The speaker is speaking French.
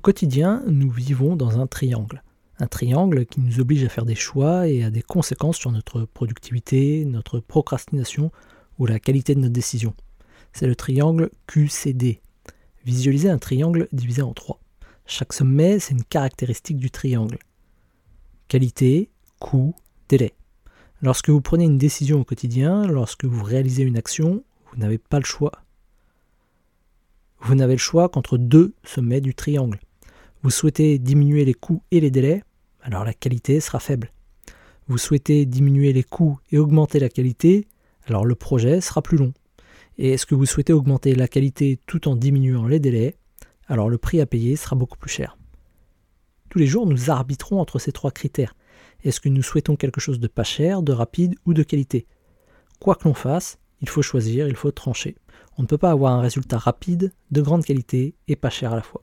Au quotidien, nous vivons dans un triangle. Un triangle qui nous oblige à faire des choix et a des conséquences sur notre productivité, notre procrastination ou la qualité de notre décision. C'est le triangle QCD. Visualisez un triangle divisé en trois. Chaque sommet, c'est une caractéristique du triangle. Qualité, coût, délai. Lorsque vous prenez une décision au quotidien, lorsque vous réalisez une action, vous n'avez pas le choix. Vous n'avez le choix qu'entre deux sommets du triangle. Vous souhaitez diminuer les coûts et les délais, alors la qualité sera faible. Vous souhaitez diminuer les coûts et augmenter la qualité, alors le projet sera plus long. Et est-ce que vous souhaitez augmenter la qualité tout en diminuant les délais, alors le prix à payer sera beaucoup plus cher. Tous les jours, nous arbitrons entre ces trois critères. Est-ce que nous souhaitons quelque chose de pas cher, de rapide ou de qualité? Quoi que l'on fasse, il faut choisir, il faut trancher. On ne peut pas avoir un résultat rapide, de grande qualité et pas cher à la fois.